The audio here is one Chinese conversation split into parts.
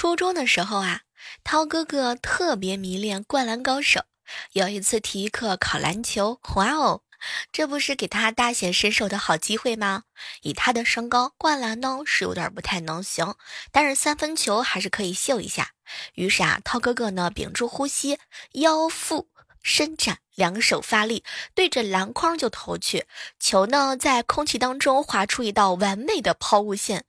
初中的时候啊，涛哥哥特别迷恋《灌篮高手》，有一次体育课考篮球，哇哦，这不是给他大显身手的好机会吗？以他的身高，灌篮呢是有点不太能行，但是三分球还是可以秀一下。于是啊，涛哥哥呢屏住呼吸，腰腹伸展，两手发力，对着篮筐就投去，球呢在空气当中划出一道完美的抛物线。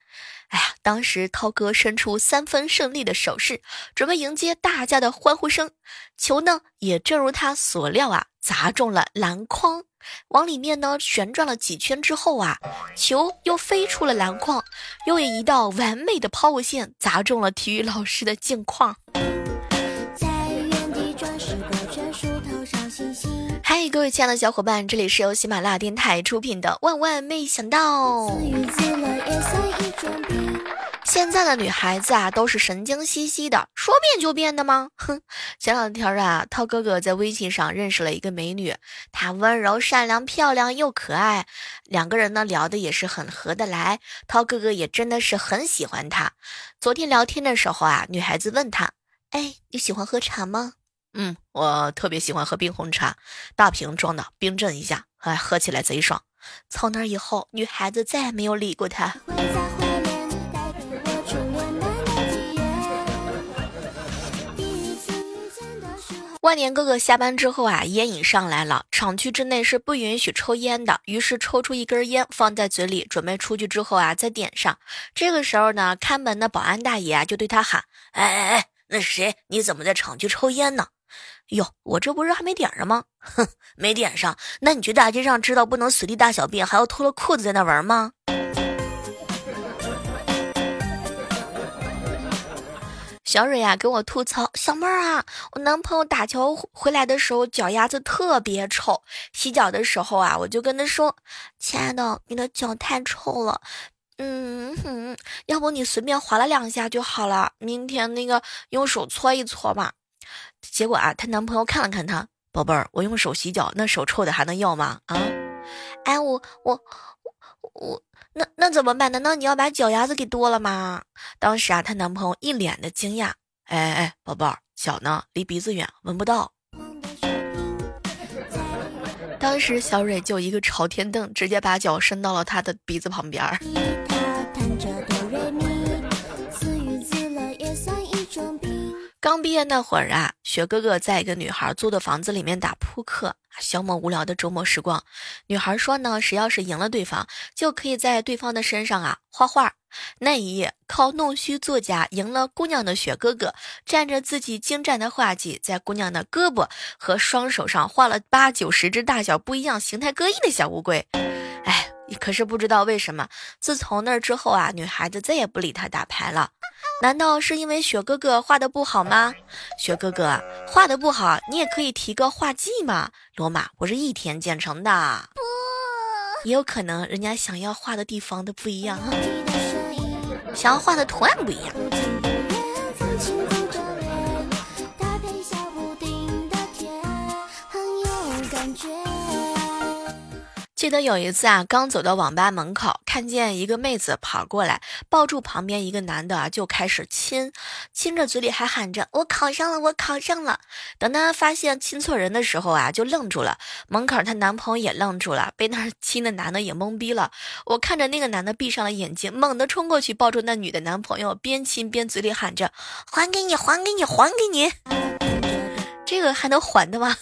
哎呀，当时涛哥伸出三分胜利的手势，准备迎接大家的欢呼声。球呢，也正如他所料啊，砸中了篮筐，往里面呢旋转了几圈之后啊，球又飞出了篮筐，又以一道完美的抛物线砸中了体育老师的镜框。嗨，各位亲爱的小伙伴，这里是由喜马拉雅电台出品的《万万没想到》。现在的女孩子啊，都是神经兮兮的，说变就变的吗？哼！前两天啊，涛哥哥在微信上认识了一个美女，她温柔善良、漂亮又可爱，两个人呢聊的也是很合得来。涛哥哥也真的是很喜欢她。昨天聊天的时候啊，女孩子问他：“哎，你喜欢喝茶吗？”“嗯，我特别喜欢喝冰红茶，大瓶装的，冰镇一下，哎，喝起来贼爽。”从那以后，女孩子再也没有理过他。万年哥哥下班之后啊，烟瘾上来了。厂区之内是不允许抽烟的，于是抽出一根烟放在嘴里，准备出去之后啊再点上。这个时候呢，看门的保安大爷啊就对他喊：“哎哎哎，那谁？你怎么在厂区抽烟呢？”哟，我这不是还没点上吗？哼，没点上，那你去大街上知道不能随地大小便，还要脱了裤子在那玩吗？小蕊呀，给我吐槽，小妹儿啊，我男朋友打球回来的时候脚丫子特别臭，洗脚的时候啊，我就跟他说，亲爱的，你的脚太臭了，嗯哼，要不你随便划了两下就好了，明天那个用手搓一搓吧。结果啊，她男朋友看了看她，宝贝儿，我用手洗脚，那手臭的还能要吗？啊，哎，我我我。那那怎么办？难道你要把脚丫子给剁了吗？当时啊，她男朋友一脸的惊讶。哎哎，宝贝儿，脚呢？离鼻子远，闻不到。当时小蕊就一个朝天凳，直接把脚伸到了他的鼻子旁边儿。刚毕业那会儿啊，雪哥哥在一个女孩租的房子里面打扑克，消磨无聊的周末时光。女孩说呢，谁要是赢了对方，就可以在对方的身上啊画画。那一夜，靠弄虚作假赢了姑娘的雪哥哥，蘸着自己精湛的画技，在姑娘的胳膊和双手上画了八九十只大小不一样、形态各异的小乌龟。哎，可是不知道为什么，自从那之后啊，女孩子再也不理他打牌了。难道是因为雪哥哥画的不好吗？雪哥哥画的不好，你也可以提个画技嘛。罗马不是一天建成的，不也有可能人家想要画的地方都不一样，想要画的图案不一样。记得有一次啊，刚走到网吧门口，看见一个妹子跑过来，抱住旁边一个男的啊就开始亲，亲着嘴里还喊着“我考上了，我考上了”。等她发现亲错人的时候啊，就愣住了。门口她男朋友也愣住了，被那亲的男的也懵逼了。我看着那个男的闭上了眼睛，猛地冲过去抱住那女的男朋友，边亲边嘴里喊着“还给你，还给你，还给你”。这个还能还的吗？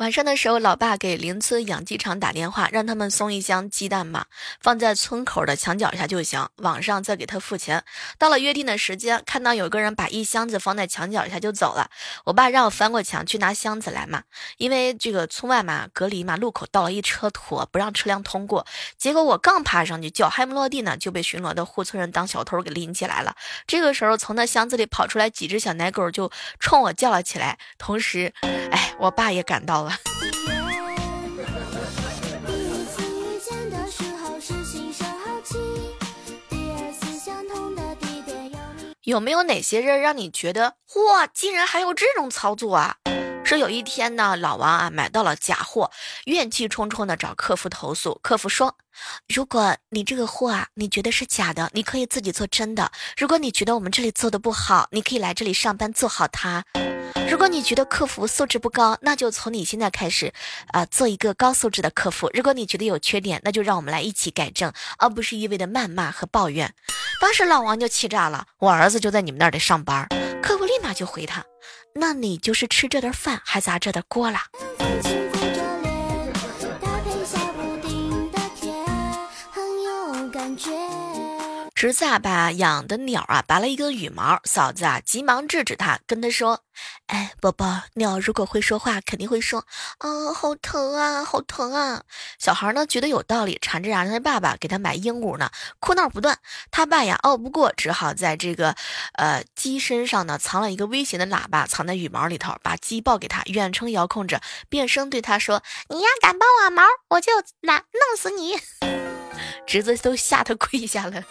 晚上的时候，老爸给邻村养鸡场打电话，让他们送一箱鸡蛋嘛，放在村口的墙角下就行，晚上再给他付钱。到了约定的时间，看到有个人把一箱子放在墙角下就走了，我爸让我翻过墙去拿箱子来嘛，因为这个村外嘛隔离嘛，路口倒了一车土，不让车辆通过。结果我刚爬上去，脚还没落地呢，就被巡逻的护村人当小偷给拎起来了。这个时候，从那箱子里跑出来几只小奶狗，就冲我叫了起来。同时，哎，我爸也赶到了。有没有哪些人让你觉得哇，竟然还有这种操作啊？说有一天呢，老王啊买到了假货，怨气冲冲的找客服投诉。客服说，如果你这个货啊，你觉得是假的，你可以自己做真的；如果你觉得我们这里做的不好，你可以来这里上班做好它。如果你觉得客服素质不高，那就从你现在开始，啊，做一个高素质的客服。如果你觉得有缺点，那就让我们来一起改正，而不是一味的谩骂和抱怨。当时老王就气炸了，我儿子就在你们那里上班。客服立马就回他，那你就是吃这顿饭还砸这的锅了。侄子啊，把养的鸟啊拔了一根羽毛，嫂子啊急忙制止他，跟他说：“哎，宝宝，鸟如果会说话，肯定会说，啊，好疼啊，好疼啊。”小孩呢觉得有道理，缠着让他爸爸给他买鹦鹉呢，哭闹不断。他爸呀拗不过，只好在这个呃鸡身上呢藏了一个微型的喇叭，藏在羽毛里头，把鸡抱给他，远程遥控着，变声对他说：“你呀敢抱我毛，我就拿弄死你。”侄子都吓得跪下了。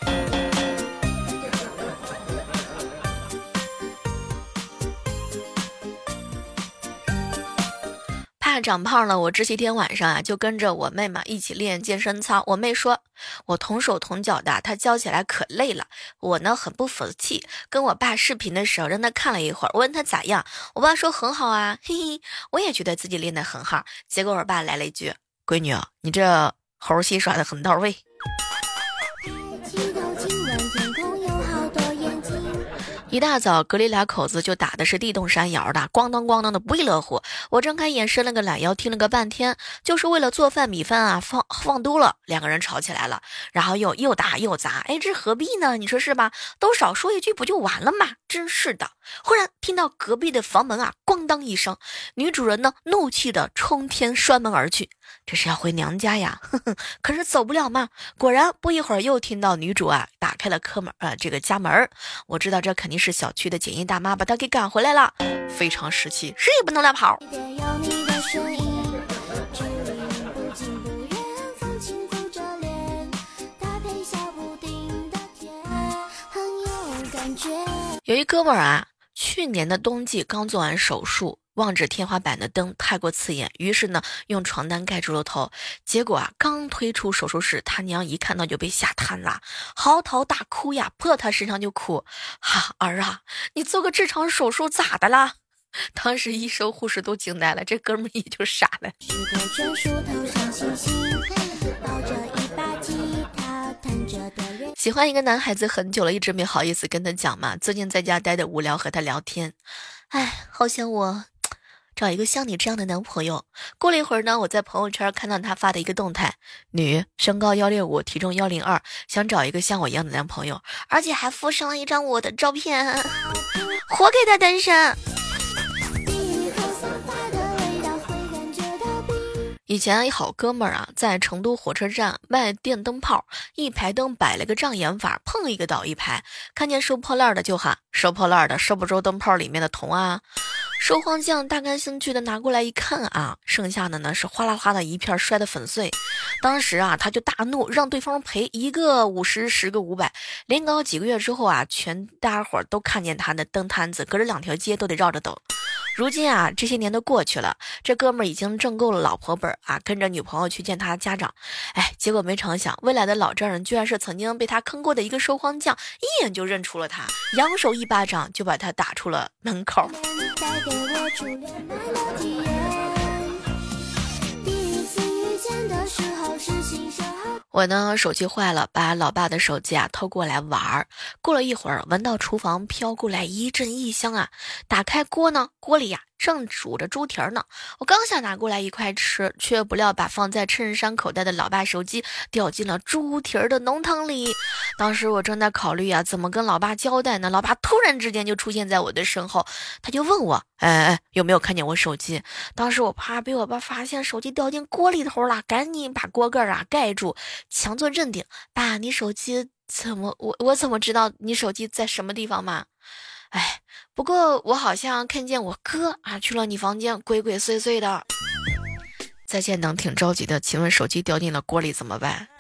长胖了，我这些天晚上啊，就跟着我妹妹一起练健身操。我妹说，我同手同脚的，她教起来可累了。我呢，很不服气，跟我爸视频的时候，让他看了一会儿，我问他咋样。我爸说很好啊，嘿嘿，我也觉得自己练得很好。结果我爸来了一句：“闺女，你这猴戏耍的很到位。”一大早，隔离俩口子就打的是地动山摇的，咣当咣当的不亦乐乎。我睁开眼，伸了个懒腰，听了个半天，就是为了做饭，米饭啊放放多了，两个人吵起来了，然后又又打又砸，哎，这何必呢？你说是吧？都少说一句不就完了吗？真是的！忽然听到隔壁的房门啊，咣当一声，女主人呢怒气的冲天摔门而去，这是要回娘家呀？呵呵，可是走不了嘛。果然不一会儿又听到女主啊打开了客门，呃，这个家门我知道这肯定是小区的检验大妈把她给赶回来了，非常时期，谁也不能乱跑。有一哥们儿啊，去年的冬季刚做完手术，望着天花板的灯太过刺眼，于是呢用床单盖住了头。结果啊，刚推出手术室，他娘一看到就被吓瘫了，嚎啕大哭呀，扑到他身上就哭。哈儿啊，你做个痔疮手术咋的啦？当时医生护士都惊呆了，这哥们也就傻了。喜欢一个男孩子很久了，一直没好意思跟他讲嘛。最近在家待的无聊，和他聊天，哎，好想我找一个像你这样的男朋友。过了一会儿呢，我在朋友圈看到他发的一个动态：女，身高幺六五，体重幺零二，想找一个像我一样的男朋友，而且还附上了一张我的照片，活该他单身。以前一好哥们儿啊，在成都火车站卖电灯泡，一排灯摆了个障眼法，碰一个倒一排。看见收破烂的就喊收破烂的，收不收灯泡里面的铜啊？收荒匠大感兴趣的拿过来一看啊，剩下的呢是哗啦哗的一片摔得粉碎。当时啊，他就大怒，让对方赔一个五十，十个五百。连搞几个月之后啊，全大家伙都看见他的灯摊子，隔着两条街都得绕着走。如今啊，这些年都过去了，这哥们儿已经挣够了老婆本啊，跟着女朋友去见他家长。哎，结果没成想，未来的老丈人居然是曾经被他坑过的一个收荒匠，一眼就认出了他，扬手一巴掌就把他打出了门口。第一次遇见的时候是新生我呢，手机坏了，把老爸的手机啊偷过来玩儿。过了一会儿，闻到厨房飘过来一阵异香啊，打开锅呢，锅里呀。正煮着猪蹄儿呢，我刚想拿过来一块吃，却不料把放在衬衫口袋的老爸手机掉进了猪蹄儿的浓汤里。当时我正在考虑啊，怎么跟老爸交代呢？老爸突然之间就出现在我的身后，他就问我：“哎哎，有没有看见我手机？”当时我怕被我爸发现手机掉进锅里头了，赶紧把锅盖啊盖住，强作镇定。爸，你手机怎么？我我怎么知道你手机在什么地方嘛？哎，不过我好像看见我哥啊去了你房间，鬼鬼祟祟的。在线等挺着急的，请问手机掉进了锅里怎么办？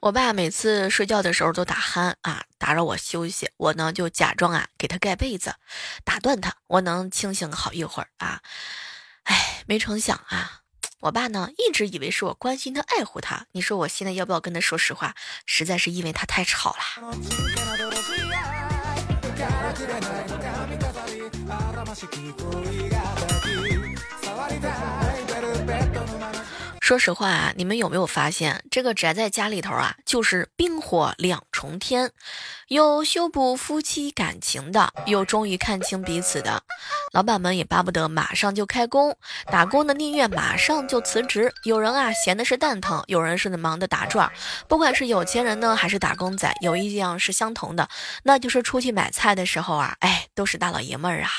我爸每次睡觉的时候都打鼾啊。打扰我休息，我呢就假装啊给他盖被子，打断他，我能清醒好一会儿啊。哎，没成想啊，我爸呢一直以为是我关心他、爱护他。你说我现在要不要跟他说实话？实在是因为他太吵了。说实话啊，你们有没有发现，这个宅在家里头啊，就是冰火两重天，有修补夫妻感情的，有终于看清彼此的。老板们也巴不得马上就开工，打工的宁愿马上就辞职。有人啊闲的是蛋疼，有人是忙的打转。不管是有钱人呢，还是打工仔，有一样是相同的，那就是出去买菜的时候啊，哎，都是大老爷们儿啊。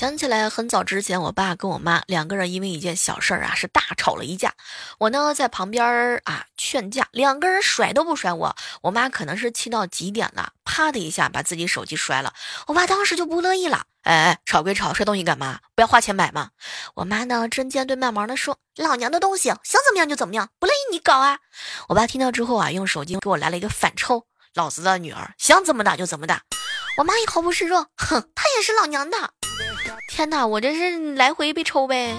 想起来很早之前，我爸跟我妈两个人因为一件小事儿啊，是大吵了一架。我呢在旁边儿啊劝架，两个人甩都不甩我。我妈可能是气到极点了，啪的一下把自己手机摔了。我爸当时就不乐意了，哎哎，吵归吵，摔东西干嘛？不要花钱买吗？我妈呢针尖对麦芒的说：“老娘的东西，想怎么样就怎么样，不乐意你搞啊！”我爸听到之后啊，用手机给我来了一个反抽：“老子的女儿想怎么打就怎么打。”我妈也毫不示弱，哼，她也是老娘的。天哪，我这是来回被抽呗！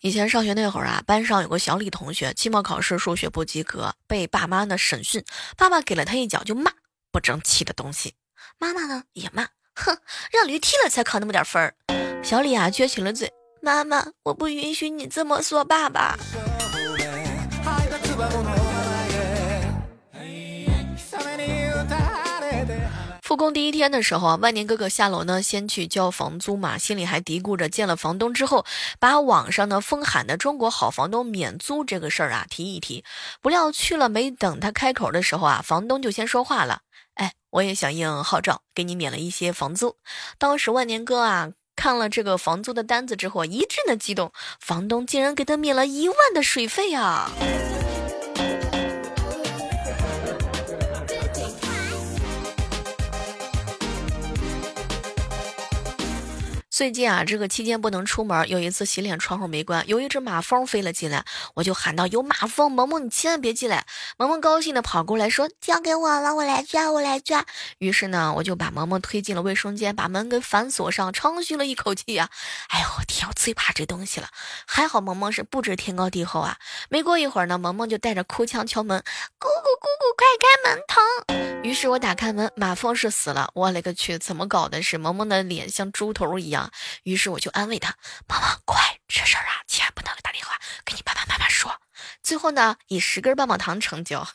以前上学那会儿啊，班上有个小李同学，期末考试数学不及格，被爸妈呢审讯，爸爸给了他一脚就骂，不争气的东西。妈妈呢也骂，哼，让驴踢了才考那么点分儿。小李啊撅起了嘴，妈妈，我不允许你这么说爸爸。复工第一天的时候啊，万年哥哥下楼呢，先去交房租嘛，心里还嘀咕着见了房东之后，把网上呢疯喊的“中国好房东免租”这个事儿啊提一提。不料去了没等他开口的时候啊，房东就先说话了：“哎，我也响应号召，给你免了一些房租。”当时万年哥啊看了这个房租的单子之后，一阵的激动，房东竟然给他免了一万的水费啊！最近啊，这个期间不能出门。有一次洗脸窗户没关，有一只马蜂飞了进来，我就喊道：“有马蜂，萌萌你千万别进来。”萌萌高兴的跑过来说：“交给我了，我来抓，我来抓。”于是呢，我就把萌萌推进了卫生间，把门给反锁上，长吁了一口气呀。哎呦我天，我最怕这东西了。还好萌萌是不知天高地厚啊。没过一会儿呢，萌萌就带着哭腔敲门：“姑姑姑姑，快开门，疼！”于是我打开门，马蜂是死了。我勒个去，怎么搞的？是萌萌的脸像猪头一样。于是我就安慰他：“妈妈，快，这事儿啊，千万不能打电话跟你爸爸妈妈说。”最后呢，以十根棒棒糖成就。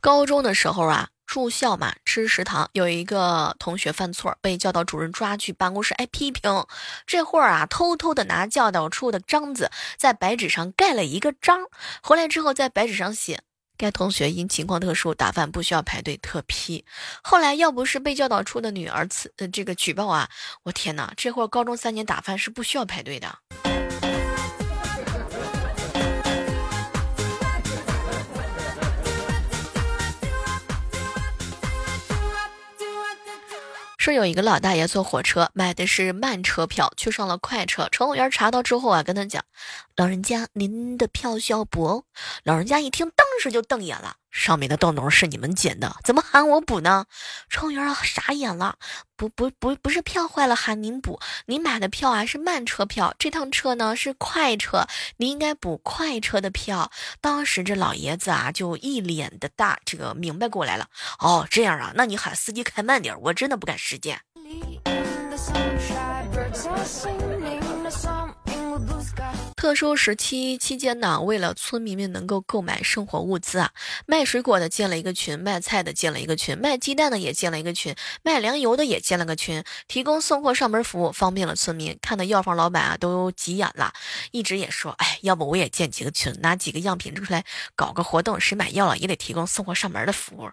高中的时候啊，住校嘛，吃食堂，有一个同学犯错，被教导主任抓去办公室，挨，批评。这会儿啊，偷偷的拿教导处的章子在白纸上盖了一个章，回来之后在白纸上写。该同学因情况特殊，打饭不需要排队，特批。后来要不是被教导处的女儿此呃这个举报啊，我天哪，这会儿高中三年打饭是不需要排队的。说有一个老大爷坐火车买的是慢车票，去上了快车。乘务员查到之后啊，跟他讲：“老人家，您的票需要补哦。”老人家一听，当时就瞪眼了。上面的洞洞是你们捡的，怎么喊我补呢？乘务员傻眼了，不不不，不是票坏了喊您补，您买的票啊是慢车票，这趟车呢是快车，您应该补快车的票。当时这老爷子啊就一脸的大这个明白过来了，哦这样啊，那你喊司机开慢点，我真的不敢实践。特殊时期期间呢，为了村民们能够购买生活物资啊，卖水果的建了一个群，卖菜的建了一个群，卖鸡蛋的也建了一个群，卖粮油的也建了个群，提供送货上门服务，方便了村民。看的药房老板啊都急眼了，一直也说，哎，要不我也建几个群，拿几个样品出来搞个活动，谁买药了也得提供送货上门的服务。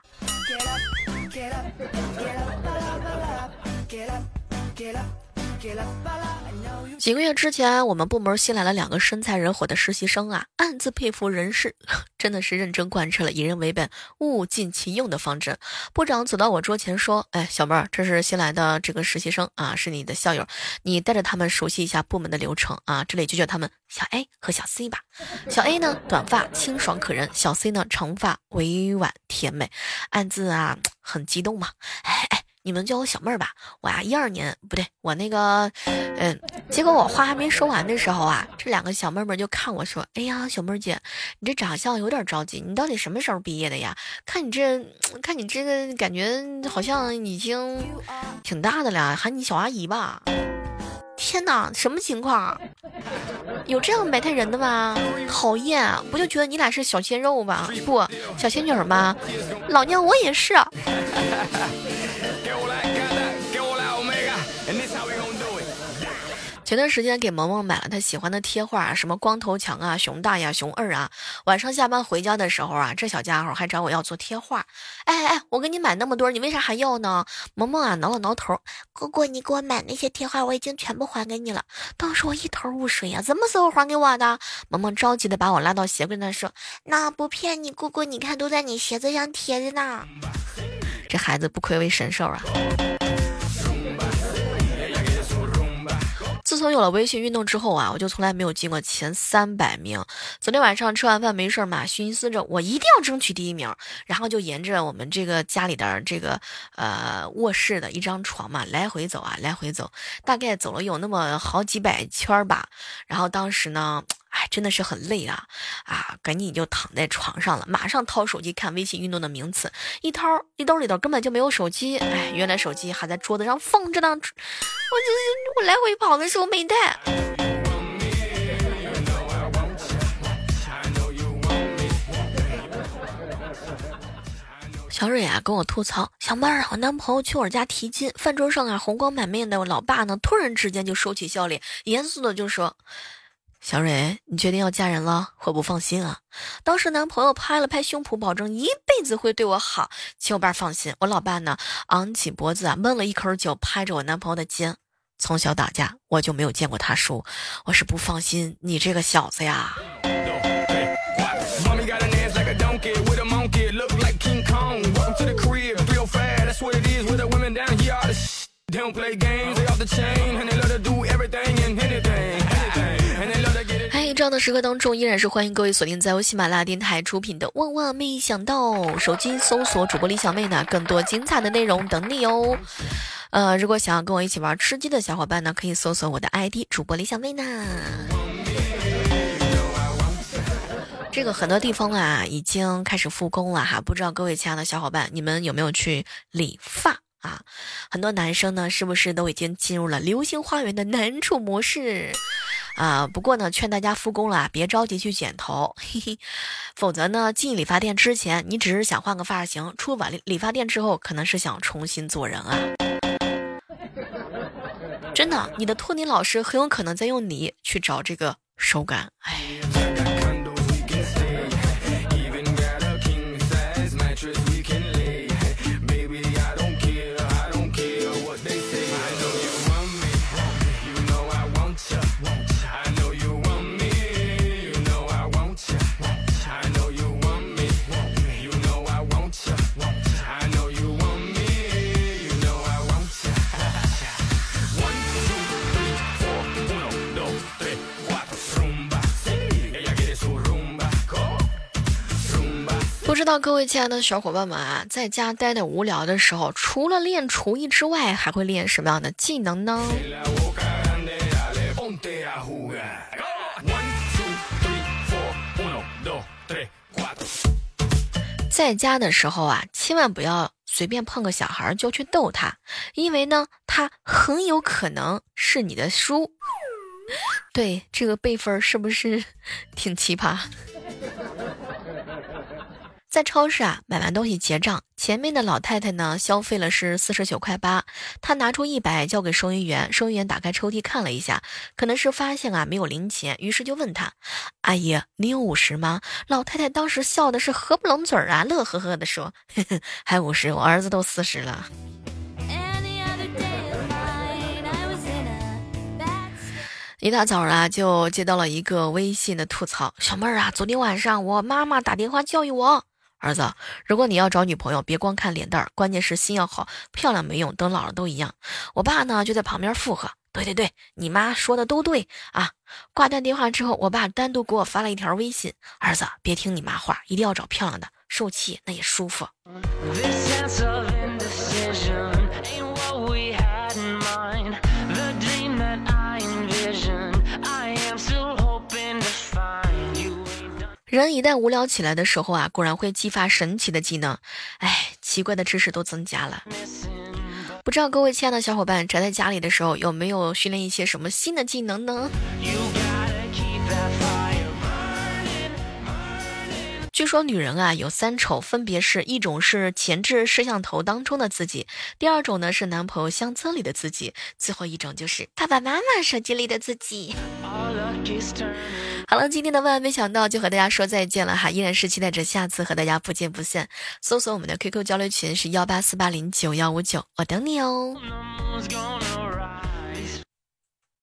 几个月之前，我们部门新来了两个身材人火的实习生啊，暗自佩服人事，真的是认真贯彻了以人为本、物尽其用的方针。部长走到我桌前说：“哎，小妹儿，这是新来的这个实习生啊，是你的校友，你带着他们熟悉一下部门的流程啊。这里就叫他们小 A 和小 C 吧。小 A 呢，短发清爽可人；小 C 呢，长发委婉甜美。暗自啊，很激动嘛。哎。”你们叫我小妹儿吧，我呀一二年不对，我那个，嗯，结果我话还没说完的时候啊，这两个小妹妹就看我说：“哎呀，小妹儿姐，你这长相有点着急，你到底什么时候毕业的呀？看你这，看你这个感觉好像已经挺大的了，喊你小阿姨吧。”天哪，什么情况？有这样埋汰人的吗？讨厌，不就觉得你俩是小鲜肉吗？不，小仙女吗？老娘我也是。前段时间给萌萌买了她喜欢的贴画，什么光头强啊、熊大呀、熊二啊。晚上下班回家的时候啊，这小家伙还找我要做贴画。哎哎，我给你买那么多，你为啥还要呢？萌萌啊，挠了挠头，姑姑，你给我买那些贴画，我已经全部还给你了。当时我一头雾水呀，什么时候还给我的？萌萌着急的把我拉到鞋柜那说：“那不骗你，姑姑，你看都在你鞋子上贴着呢。”这孩子不愧为神兽啊！自从有了微信运动之后啊，我就从来没有进过前三百名。昨天晚上吃完饭没事嘛，寻思着我一定要争取第一名，然后就沿着我们这个家里的这个呃卧室的一张床嘛来回走啊，来回走，大概走了有那么好几百圈吧。然后当时呢。哎，真的是很累啊！啊，赶紧就躺在床上了，马上掏手机看微信运动的名词，一掏一兜里头根本就没有手机。哎，原来手机还在桌子上放着呢，我就我来回跑的时候没带。小蕊啊，跟我吐槽，小妹儿，我男朋友去我家提亲，饭桌上啊红光满面的，我老爸呢突然之间就收起笑脸，严肃的就说。小蕊，你确定要嫁人了？我不放心啊！当时男朋友拍了拍胸脯，保证一辈子会对我好。请我爸放心，我老爸呢，昂起脖子啊，闷了一口酒，拍着我男朋友的肩。从小打架，我就没有见过他输，我是不放心你这个小子呀。的时刻当中，依然是欢迎各位锁定在由喜马拉雅电台出品的《万万没想到》，手机搜索主播李小妹呢，更多精彩的内容等你哦。呃，如果想要跟我一起玩吃鸡的小伙伴呢，可以搜索我的 ID 主播李小妹呢。这个很多地方啊，已经开始复工了哈，不知道各位亲爱的小伙伴，你们有没有去理发啊？很多男生呢，是不是都已经进入了流星花园的男主模式？啊，不过呢，劝大家复工了，别着急去剪头，嘿嘿，否则呢，进理发店之前，你只是想换个发型；出完理发店之后，可能是想重新做人啊。真的，你的托尼老师很有可能在用你去找这个手感，哎。那各位亲爱的小伙伴们啊，在家待的无聊的时候，除了练厨艺之外，还会练什么样的技能呢？在家的时候啊，千万不要随便碰个小孩就去逗他，因为呢，他很有可能是你的叔。对，这个辈分是不是 挺奇葩？在超市啊，买完东西结账，前面的老太太呢消费了是四十九块八，她拿出一百交给收银员，收银员打开抽屉看了一下，可能是发现啊没有零钱，于是就问他：“阿姨，你有五十吗？”老太太当时笑的是合不拢嘴儿啊，乐呵呵的说：“呵呵还五十，我儿子都四十了。”一大早啊，就接到了一个微信的吐槽：“小妹儿啊，昨天晚上我妈妈打电话教育我，儿子，如果你要找女朋友，别光看脸蛋儿，关键是心要好，漂亮没用，等老了都一样。”我爸呢就在旁边附和：“对对对，你妈说的都对啊。”挂断电话之后，我爸单独给我发了一条微信：“儿子，别听你妈话，一定要找漂亮的，受气那也舒服。”人一旦无聊起来的时候啊，果然会激发神奇的技能，哎，奇怪的知识都增加了。不知道各位亲爱的小伙伴宅在家里的时候，有没有训练一些什么新的技能呢？据说女人啊有三丑，分别是一种是前置摄像头当中的自己，第二种呢是男朋友相册里的自己，最后一种就是爸爸妈妈手机里的自己。好了，今天的万万没想到就和大家说再见了哈，依然是期待着下次和大家不见不散。搜索我们的 QQ 交流群是幺八四八零九幺五九，我等你哦。